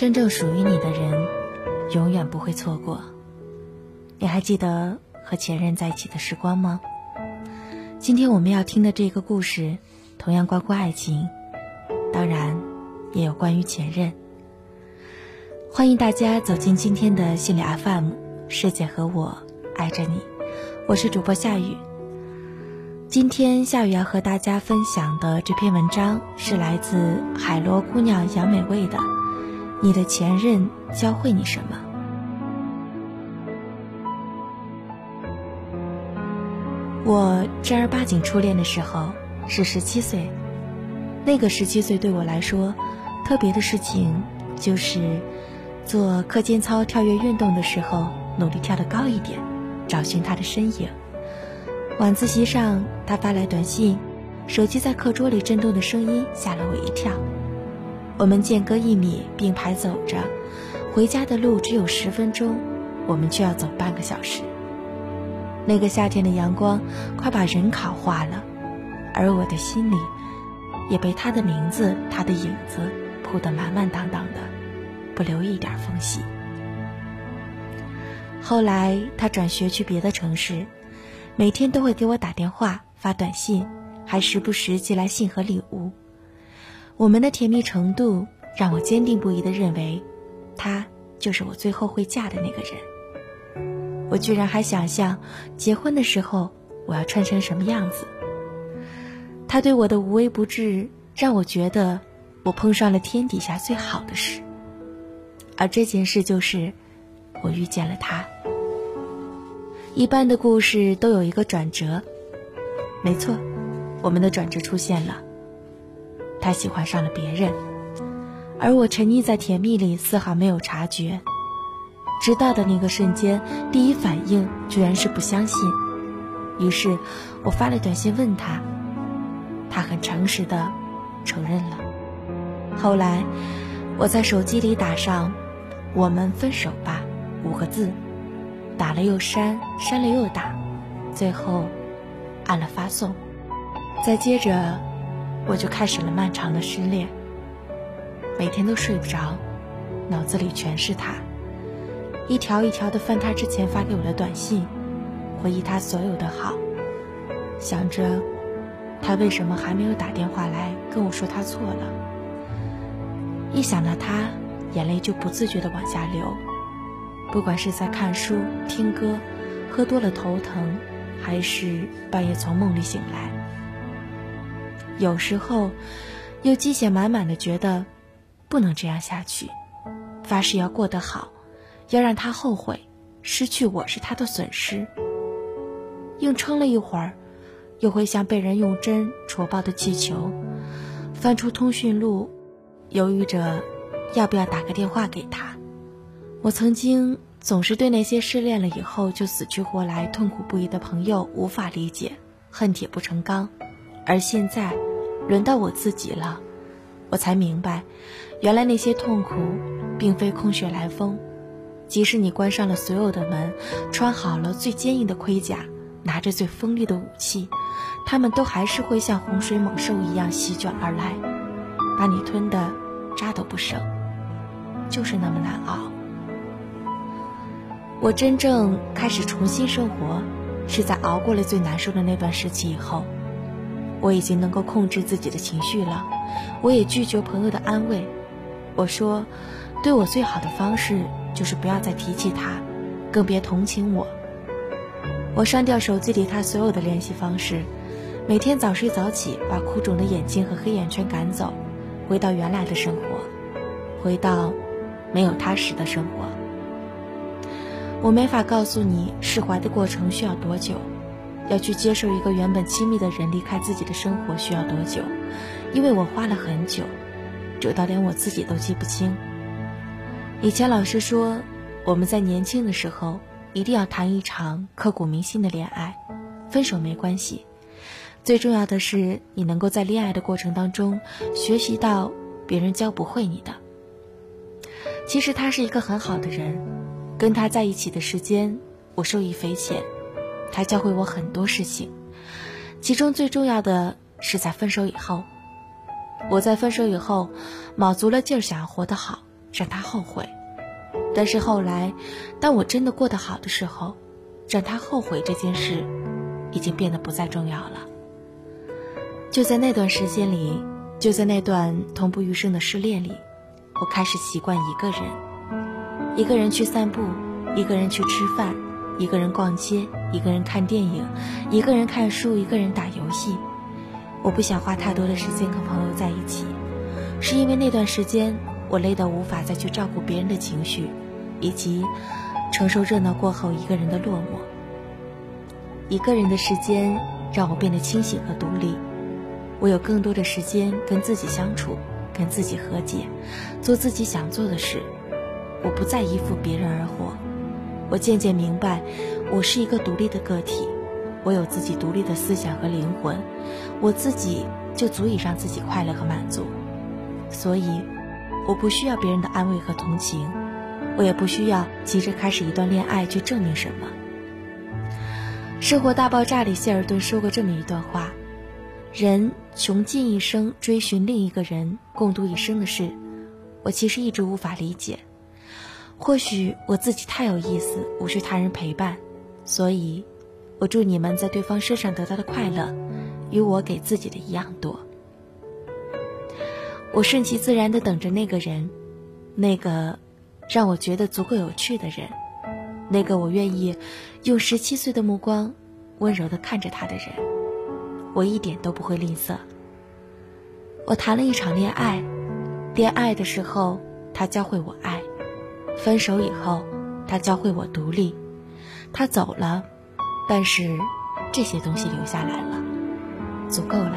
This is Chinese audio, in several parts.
真正属于你的人，永远不会错过。你还记得和前任在一起的时光吗？今天我们要听的这个故事，同样关乎爱情，当然也有关于前任。欢迎大家走进今天的心理 FM，师姐和我爱着你，我是主播夏雨。今天夏雨要和大家分享的这篇文章是来自海螺姑娘杨美味的。你的前任教会你什么？我正儿八经初恋的时候是十七岁，那个十七岁对我来说，特别的事情就是做课间操跳跃运动的时候，努力跳得高一点，找寻他的身影。晚自习上，他发来短信，手机在课桌里震动的声音吓了我一跳。我们间隔一米并排走着，回家的路只有十分钟，我们却要走半个小时。那个夏天的阳光快把人烤化了，而我的心里也被他的名字、他的影子铺得满满当当的，不留一点缝隙。后来他转学去别的城市，每天都会给我打电话、发短信，还时不时寄来信和礼物。我们的甜蜜程度让我坚定不移地认为，他就是我最后会嫁的那个人。我居然还想象结婚的时候我要穿成什么样子。他对我的无微不至让我觉得我碰上了天底下最好的事。而这件事就是我遇见了他。一般的故事都有一个转折，没错，我们的转折出现了。他喜欢上了别人，而我沉溺在甜蜜里，丝毫没有察觉。知道的那个瞬间，第一反应居然是不相信。于是，我发了短信问他，他很诚实的承认了。后来，我在手机里打上“我们分手吧”五个字，打了又删，删了又打，最后按了发送。再接着。我就开始了漫长的失恋，每天都睡不着，脑子里全是他，一条一条的翻他之前发给我的短信，回忆他所有的好，想着他为什么还没有打电话来跟我说他错了。一想到他，眼泪就不自觉的往下流，不管是在看书、听歌、喝多了头疼，还是半夜从梦里醒来。有时候，又积血满满的觉得，不能这样下去，发誓要过得好，要让他后悔，失去我是他的损失。硬撑了一会儿，又会像被人用针戳爆的气球，翻出通讯录，犹豫着要不要打个电话给他。我曾经总是对那些失恋了以后就死去活来、痛苦不已的朋友无法理解，恨铁不成钢，而现在。轮到我自己了，我才明白，原来那些痛苦，并非空穴来风。即使你关上了所有的门，穿好了最坚硬的盔甲，拿着最锋利的武器，他们都还是会像洪水猛兽一样席卷而来，把你吞得渣都不剩。就是那么难熬。我真正开始重新生活，是在熬过了最难受的那段时期以后。我已经能够控制自己的情绪了，我也拒绝朋友的安慰。我说，对我最好的方式就是不要再提起他，更别同情我。我删掉手机里他所有的联系方式，每天早睡早起，把哭肿的眼睛和黑眼圈赶走，回到原来的生活，回到没有他时的生活。我没法告诉你释怀的过程需要多久。要去接受一个原本亲密的人离开自己的生活需要多久？因为我花了很久，久到连我自己都记不清。以前老师说，我们在年轻的时候一定要谈一场刻骨铭心的恋爱，分手没关系，最重要的是你能够在恋爱的过程当中学习到别人教不会你的。其实他是一个很好的人，跟他在一起的时间，我受益匪浅。他教会我很多事情，其中最重要的是在分手以后。我在分手以后，卯足了劲儿想要活得好，让他后悔。但是后来，当我真的过得好的时候，让他后悔这件事，已经变得不再重要了。就在那段时间里，就在那段痛不欲生的失恋里，我开始习惯一个人，一个人去散步，一个人去吃饭，一个人逛街，一个人看电影，一个人看书，一个人打游戏。我不想花太多的时间跟朋友在一起，是因为那段时间我累得无法再去照顾别人的情绪。以及承受热闹过后一个人的落寞。一个人的时间让我变得清醒和独立，我有更多的时间跟自己相处，跟自己和解，做自己想做的事。我不再依附别人而活。我渐渐明白，我是一个独立的个体，我有自己独立的思想和灵魂，我自己就足以让自己快乐和满足。所以，我不需要别人的安慰和同情。我也不需要急着开始一段恋爱去证明什么。《生活大爆炸》里，谢尔顿说过这么一段话：人穷尽一生追寻另一个人共度一生的事，我其实一直无法理解。或许我自己太有意思，无需他人陪伴，所以，我祝你们在对方身上得到的快乐，与我给自己的一样多。我顺其自然的等着那个人，那个。让我觉得足够有趣的人，那个我愿意用十七岁的目光温柔的看着他的人，我一点都不会吝啬。我谈了一场恋爱，恋爱的时候他教会我爱，分手以后他教会我独立，他走了，但是这些东西留下来了，足够了。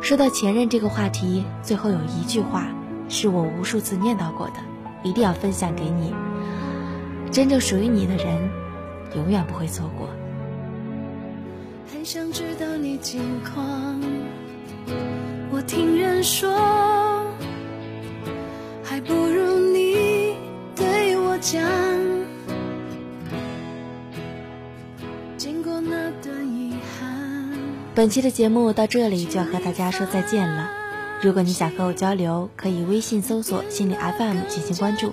说到前任这个话题，最后有一句话是我无数次念叨过的。一定要分享给你，真正属于你的人，永远不会错过。很想知道你近况，我听人说，讲。经过那段遗憾，本期的节目到这里就要和大家说再见了。如果你想和我交流，可以微信搜索“心理 FM” 进行关注。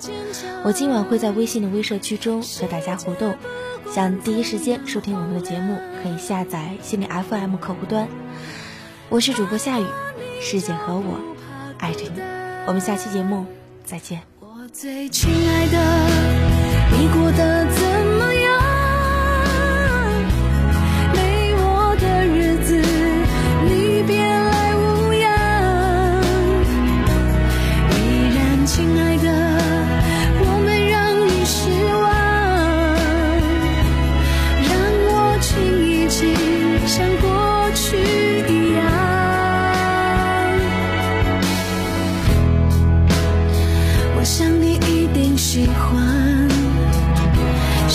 我今晚会在微信的微社区中和大家互动。想第一时间收听我们的节目，可以下载心理 FM 客户端。我是主播夏雨，世界和我爱着你。我们下期节目再见。最亲爱的，你过得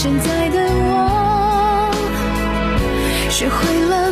现在的我学会了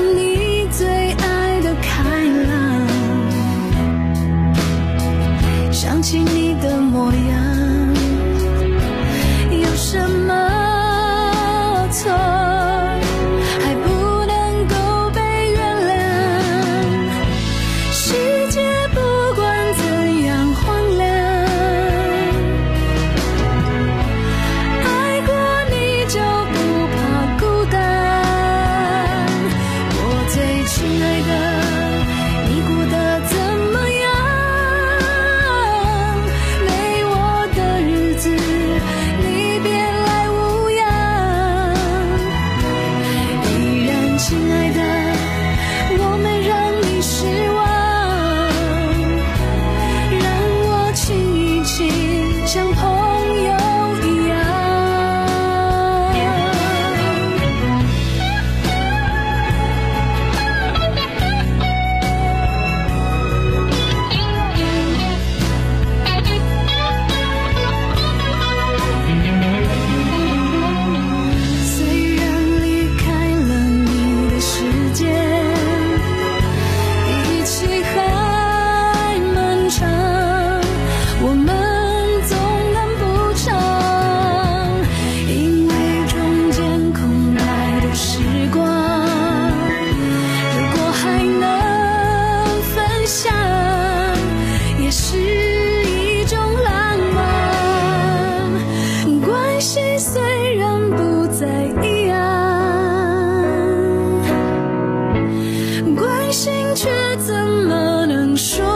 心却怎么能说